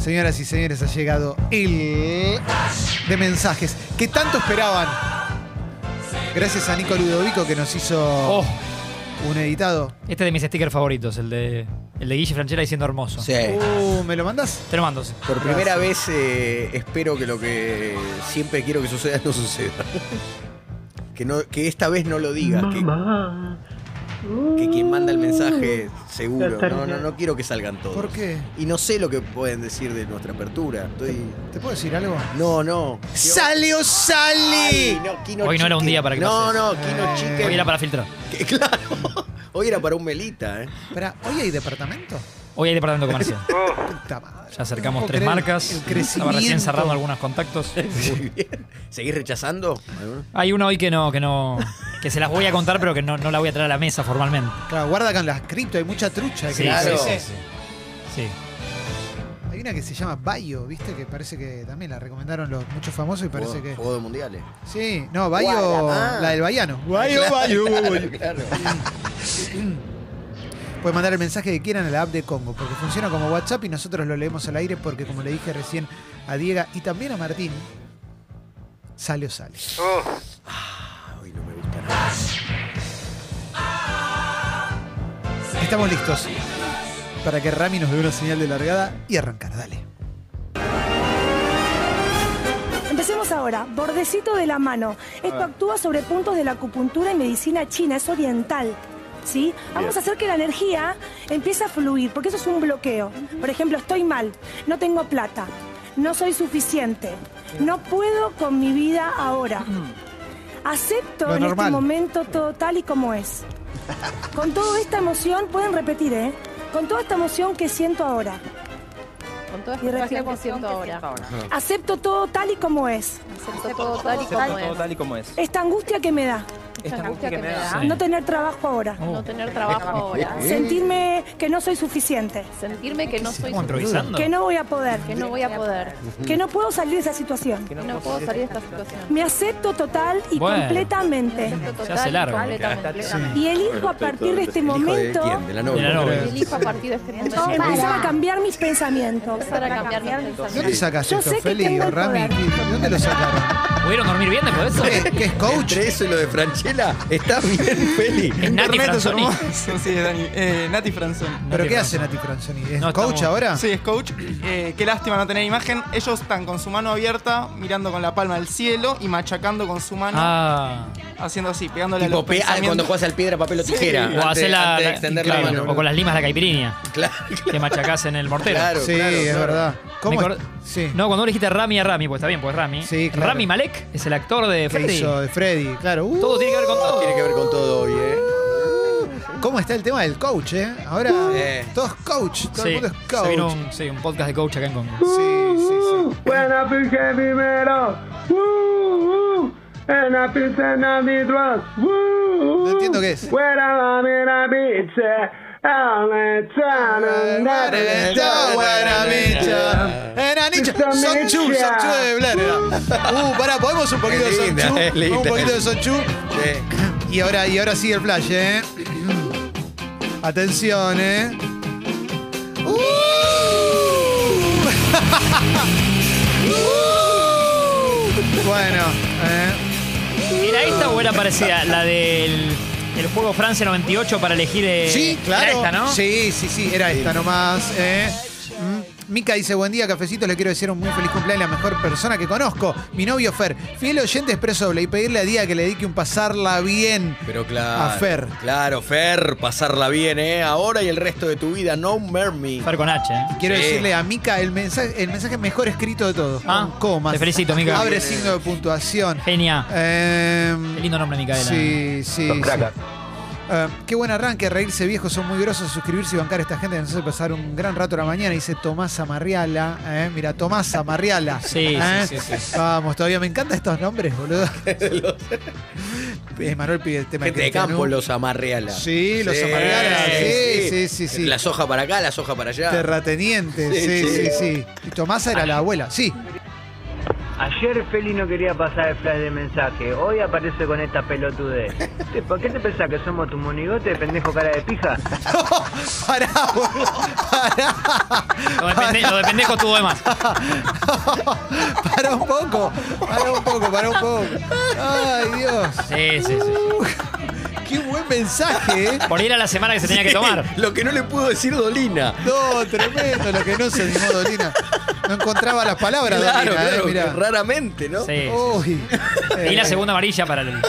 Señoras y señores, ha llegado el de mensajes que tanto esperaban. Gracias a Nico Ludovico que nos hizo Oh, un editado. este es de mis stickers favoritos, el de, el de Guille Franchella diciendo hermoso. Sí. Uh, ¿Me lo mandás? Te lo mando. sí. Por primera vez eh, espero que lo que siempre quiero que suceda no suceda. que, no, que esta vez no lo diga. Que, que quien manda el mensaje seguro. No, no, no quiero que salgan todos. ¿Por qué? Y no sé lo que pueden decir de nuestra apertura. Estoy. ¿Te puedo decir algo? No, no. ¡Sale o sale! Ay, no, Kino Hoy no era un día para que No, pases. no, Kino Eh. Chicken. Hoy era para filtrar. Que- Claro. Hoy era para un melita, ¿eh? Espera, ¿hoy hay departamento? Hoy hay departamento comercial. Puta madre. Ya acercamos tres marcas. Estaba recién cerrando algunos contactos. Muy bien. ¿Seguís rechazando? Hay una hoy que no, que no. Que se las voy a contar, pero que no, no la voy a traer a la mesa formalmente. Claro, guarda con las cripto, hay mucha trucha. de Sí, Claro. sí, sí, sí. Sí. Hay una que se llama Bayo, ¿viste? Que parece que también la recomendaron los muchos famosos y parece Juego, que. juego de mundiales. Sí, no, Bayo. Ah. la del Bayano. Bayo, Claro, Bayo, claro, Bayo. Pueden mandar el mensaje que quieran a la app de Congo, porque funciona como WhatsApp y nosotros lo leemos al aire porque, como le dije recién a Diego y también a Martín, sale o sale. Hoy no me gusta nada. Estamos listos para que Rami nos dé una señal de largada y arrancar. Dale. Empecemos ahora. Bordecito de la mano. Esto actúa sobre puntos de la acupuntura y medicina china, es oriental. ¿Sí? Vamos a hacer que la energía empiece a fluir, porque eso es un bloqueo. Por ejemplo, estoy mal, no tengo plata, no soy suficiente, no puedo con mi vida ahora. Acepto Lo en normal. este momento todo tal y como es. Con toda esta emoción, pueden repetir, ¿eh? Con toda esta emoción que siento ahora. Con toda esta emoción que siento ahora. Acepto todo tal y como es. Acepto todo tal y como todo es. tal y como es. Esta angustia que me da. Esta angustia que me da. Sí. No tener trabajo ahora. No tener trabajo ahora. Sentirme que no soy suficiente. Sentirme que no soy ¿Estamos improvisando? Que no voy a poder. que no voy a poder. Que no puedo salir de esa situación. Que no puedo salir de esta situación. Me acepto total y Bueno. completamente. Acepto Se hace total, largo. completamente, completamente. Y elijo a partir de este ¿El hijo de momento quién? ¿De la novia? Elijo a partir de este momento empezar a cambiar mis pensamientos. empezar a cambiar mis ¿Dónde pensamientos. sacaste Yo esto, sé que Feli o Rami? poder. ¿Qué- ¿De dónde lo sacaron? ¿Pudieron dormir bien después de eso? ¿Qué, es coach? Entre eso y lo de Franchella, está bien, Feli. Es Nati Franzoni. Sí, Dani. Eh, Nati Franzoni. ¿Pero Nati qué hace. Nati Franzoni? ¿Es No, coach estamos- ahora? Sí, es coach. Eh, qué lástima no tener imagen. Ellos están con su mano abierta, mirando con la palma al cielo y machacando con su mano, Ah. haciendo así, pegándole a Tipo los pe- ah, cuando pensamientos. juegas al piedra, papel o tijera. O antes, hacer la. antes de la- extender claro, la mano. O con las limas de la caipirinha. Claro, Que machacás en el mortero. Claro, Sí, claro, es claro. verdad. ¿Cómo? Me acor- Sí. No, cuando vos dijiste Rami a Rami, pues está bien, pues Rami. Sí, claro. Rami Malek es el actor de ¿Qué Freddy. hizo de Freddy? Claro. Uh, Todo tiene que ver con todo. Tiene que ver con todo hoy, ¿eh? ¿Cómo está el tema del coach, eh? Ahora Sí. todo es coach. Todo Sí, el mundo es se vino coach. un, sí, un podcast de coach acá en Congo. Sí, sí, sí. Buena pinche primero. Woo, woo. En la pizza en la. No entiendo qué es. Buena la mera pizza. Enanicha. Sonchu, Sonchu de Blair. era. Uh, pará, podemos un poquito de Sonchu. Un poquito de Sonchu. Y ahora, y ahora sigue el flash, ¿eh? Atención, ¿eh? Uh. bueno, ¿eh? ¿Era esta o era parecida? La del el juego Francia 98 para elegir. eh, Sí, claro. Era esta, ¿no? Sí, sí, sí, era esta nomás. ¿eh? Mica dice, buen día, cafecitos, le quiero decir un muy feliz cumpleaños a la mejor persona que conozco, mi novio Fer. Fiel oyente expreso doble y pedirle a Día que le dedique un pasarla bien. Pero claro. A Fer. Claro, Fer, pasarla bien, ¿eh? Ahora y el resto de tu vida, no merme. Fer con H, ¿eh? Quiero Sí. decirle a Mica el mensaje, el mensaje mejor escrito de todo. Ah, con comas. te felicito, Mica. Abre signo de puntuación. Genia. Em, Qué lindo nombre, Micaela. Sí, sí. sí. Eh, qué buen arranque, reírse viejos, son muy grosos, suscribirse y bancar a esta gente que nos hace pasar un gran rato a la mañana, dice Tomás Amarriala. eh, mira, Tomás Amarriala. Sí, eh. sí, sí, sí. Vamos, todavía me encantan estos nombres, boludo. Manuel pide el tema Gente de campo, los amarreala. Sí, los Amarriala, sí, sí, sí, sí. La soja para acá, la soja para allá. Terrateniente, sí, Sí, sí, sí. sí. Y Tomasa era la abuela, sí. Ayer Feli no quería pasar el flash de mensaje, hoy aparece con esta pelotudez. ¿Te- ¿Por qué te pensás que somos tu monigote, pendejo cara de pija? Pará, boludo. Pará. Lo de, pende- lo de pendejo estuvo de más. Pará un poco. Pará un poco, pará un poco. Ay, Dios. Sí, sí, sí. Qué buen mensaje, ¿eh? Por ir a la semana que se tenía que tomar. Lo que no le pudo decir Dolina. No, tremendo lo que no se animó Dolina. No encontraba las palabras, Claro, Dolina, claro, ¿eh? Mirá. raramente, ¿no? Sí. Uy. Y la Eh, segunda amarilla para el.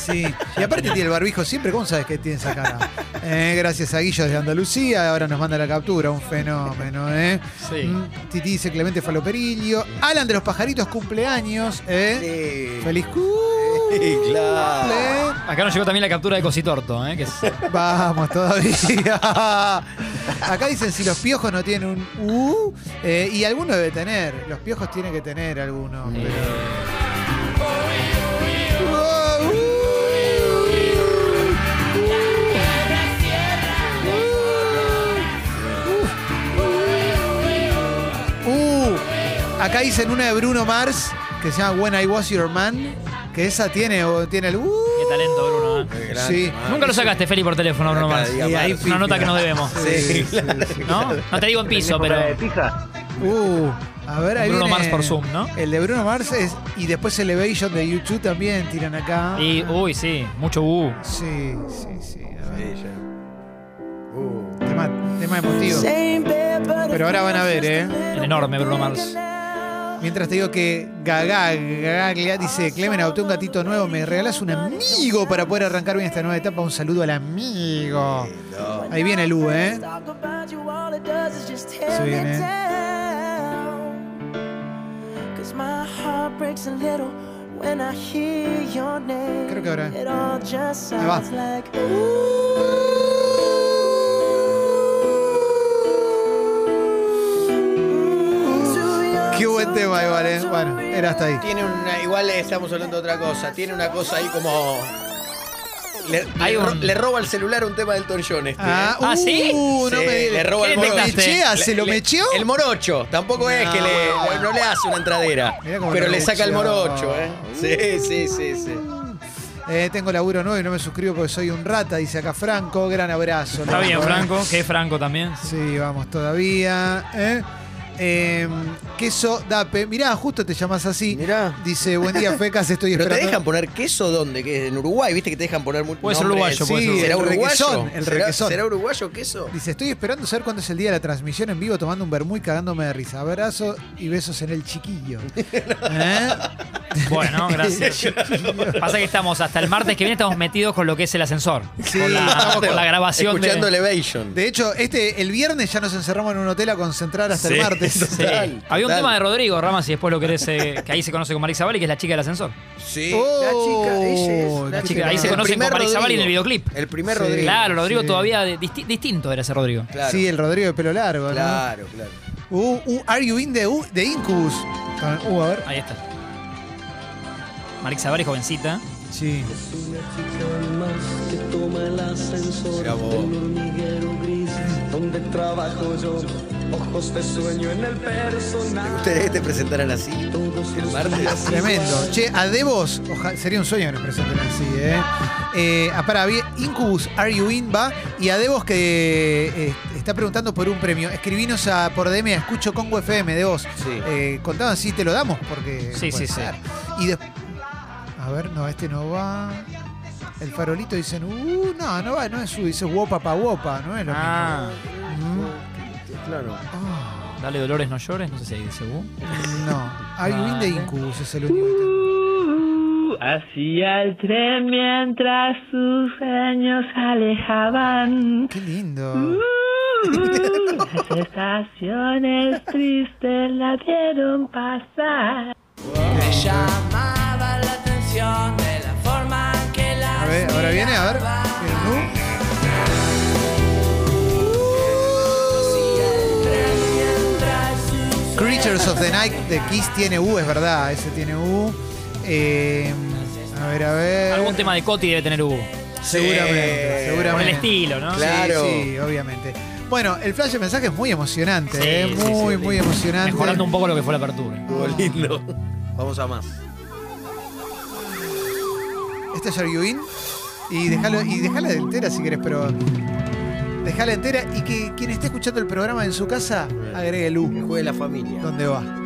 Sí, y aparte tiene el barbijo siempre, ¿cómo sabes que tiene esa cara? Eh, gracias a Guillo de Andalucía, ahora nos manda la captura, un fenómeno, ¿eh? Sí. Mm, Titi dice Clemente Faloperillo. Alan de los Pajaritos, cumpleaños, ¿eh? Sí. Feliz cumple. Sí, claro. Acá nos llegó también la captura de Cositorto, ¿eh? que es Vamos todavía. Acá dicen si los piojos no tienen un U, eh, y alguno debe tener. Los piojos tienen que tener alguno. Sí. Uh, acá dicen una de Bruno Mars que se llama When I Was Your Man, que esa tiene, o tiene el. Uh, Qué talento, Bruno. ¿eh? Qué grande, Sí. Nunca lo sacaste, Feli, por teléfono, Bruno Mars. Y ahí más. Una nota que nos debemos. Sí, claro. ¿No? No te digo en piso, de pero. pija. Uh, a ver, ahí Bruno viene Mars por Zoom, ¿no? El de Bruno Mars es. Y después Elevation de YouTube también tiran acá. Y, uy, sí, mucho uh. Sí, sí, sí. a ver. Sí, ya. Uh. Tema, tema emotivo. Pero ahora van a ver, ¿eh? El enorme Bruno Mars. Mientras te digo que Gaga, Gagaglia dice, Clemen, adopté un gatito nuevo, ¿me regalás un amigo para poder arrancar bien esta nueva etapa? Un saludo al amigo. Ahí viene Lu, ¿eh? Se viene. Creo que ahora. Ahí va. Buen tema igual, ¿eh? Bueno, era hasta ahí. Tiene una, igual estamos hablando de otra cosa. Tiene una cosa ahí como. Le, Hay le ro- un- le roba el celular un tema del John este. Ah, ¿eh? ¿Ah, sí? uh, no Sí, me le roba ¿Qué el morocho. detectaste? ¿Mechea? ¿Se lo Le- mecheó? El morocho. Tampoco es que le, no le hace una entradera. Mirá cómo Pero lo le saca el mecheó. morocho, ¿eh? Sí, sí, sí, sí. Eh, tengo laburo nuevo y no me suscribo porque soy un rata, dice acá Franco. Gran abrazo. Está bien. Franco. Que es Franco también. Sí, vamos todavía. ¿eh? Eh, queso Dape. Mirá, justo te llamas así. Mirá. Dice, buen día, Fecas, estoy Pero te esperando. dejan poner queso dónde? ¿Qué? En Uruguay, viste que te dejan poner muy Puede ser nombres? uruguayo, puede Sí, ser ¿Será el uruguayo? requesón, el ¿Será, requesón. ¿Será uruguayo queso? Dice, estoy esperando saber cuándo es el día de la transmisión en vivo tomando un vermú y cagándome de risa. Abrazo y besos en el chiquillo. ¿Eh? Bueno, gracias. Pasa que estamos hasta el martes que viene estamos metidos con lo que es el ascensor. Sí, con, la, estamos con la grabación Escuchando de. Elevation. De hecho, este, el viernes ya nos encerramos en un hotel a concentrar hasta el martes. Sí. Total, Había un total. tema de Rodrigo Ramas y después lo querés, eh, que ahí se conoce con Marix Zavalli, que es la chica del ascensor. Sí, Oh, la chica, ella es la chica, ahí se primer con Marix Zavalli en el videoclip. El primer Sí. Rodrigo. Claro, Rodrigo sí. todavía de- disti- distinto era ese Rodrigo. Claro. Sí, el Rodrigo de pelo largo, ¿no? Claro, claro. Uh, uh, Are You In de, de Incubus. Con- Uh, a ver. Ahí está. Marix Zavalli, jovencita. Sí. Mira vos. ¿Te gustaría que te presentaran así? El martes. Tremendo. Che, a Devos, oja- sería un sueño que nos presenten así, ¿eh? eh ah, pará, bien, Incubus, Are You In va. Y a Devos que eh, está preguntando por un premio. Escribinos a, por DM a Escucho Congo FM, Devos. Sí. Eh, contaban si te lo damos, porque. Sí, puede sí, sí. ser. Y después. A ver, no, este no va. El farolito dicen, uh, no, no va, no es su, dice wopa pa wopa, no es lo Ah, mismo. Claro. Mm, ah, dale Dolores, no llores. No sé si ahí dice uh. no, Are You In de. Incubus es el único que tengo. Uh, Hacía el tren mientras sus sueños se alejaban. Qué lindo. Uh, las estaciones tristes la vieron pasar. A ver, ahora viene, a ver. Viene un nu. Creatures of the Night de Kiss tiene U, es verdad, ese tiene U. Eh, a ver, a ver. Algún tema de Coti debe tener uh. Seguramente, Sí. seguramente. Por el estilo, ¿no? Sí, Claro. Sí, obviamente. Bueno, el flash de mensaje es muy emocionante, Sí, ¿eh? sí, muy, sí. muy emocionante. Mejorando un poco lo que fue la apertura. Estuvo lindo. Vamos a más. Este es Are You In? Y déjala de entera si querés, pero. Déjala entera y que quien esté escuchando el programa en su casa agregue el Que juegue la familia. ¿Dónde va?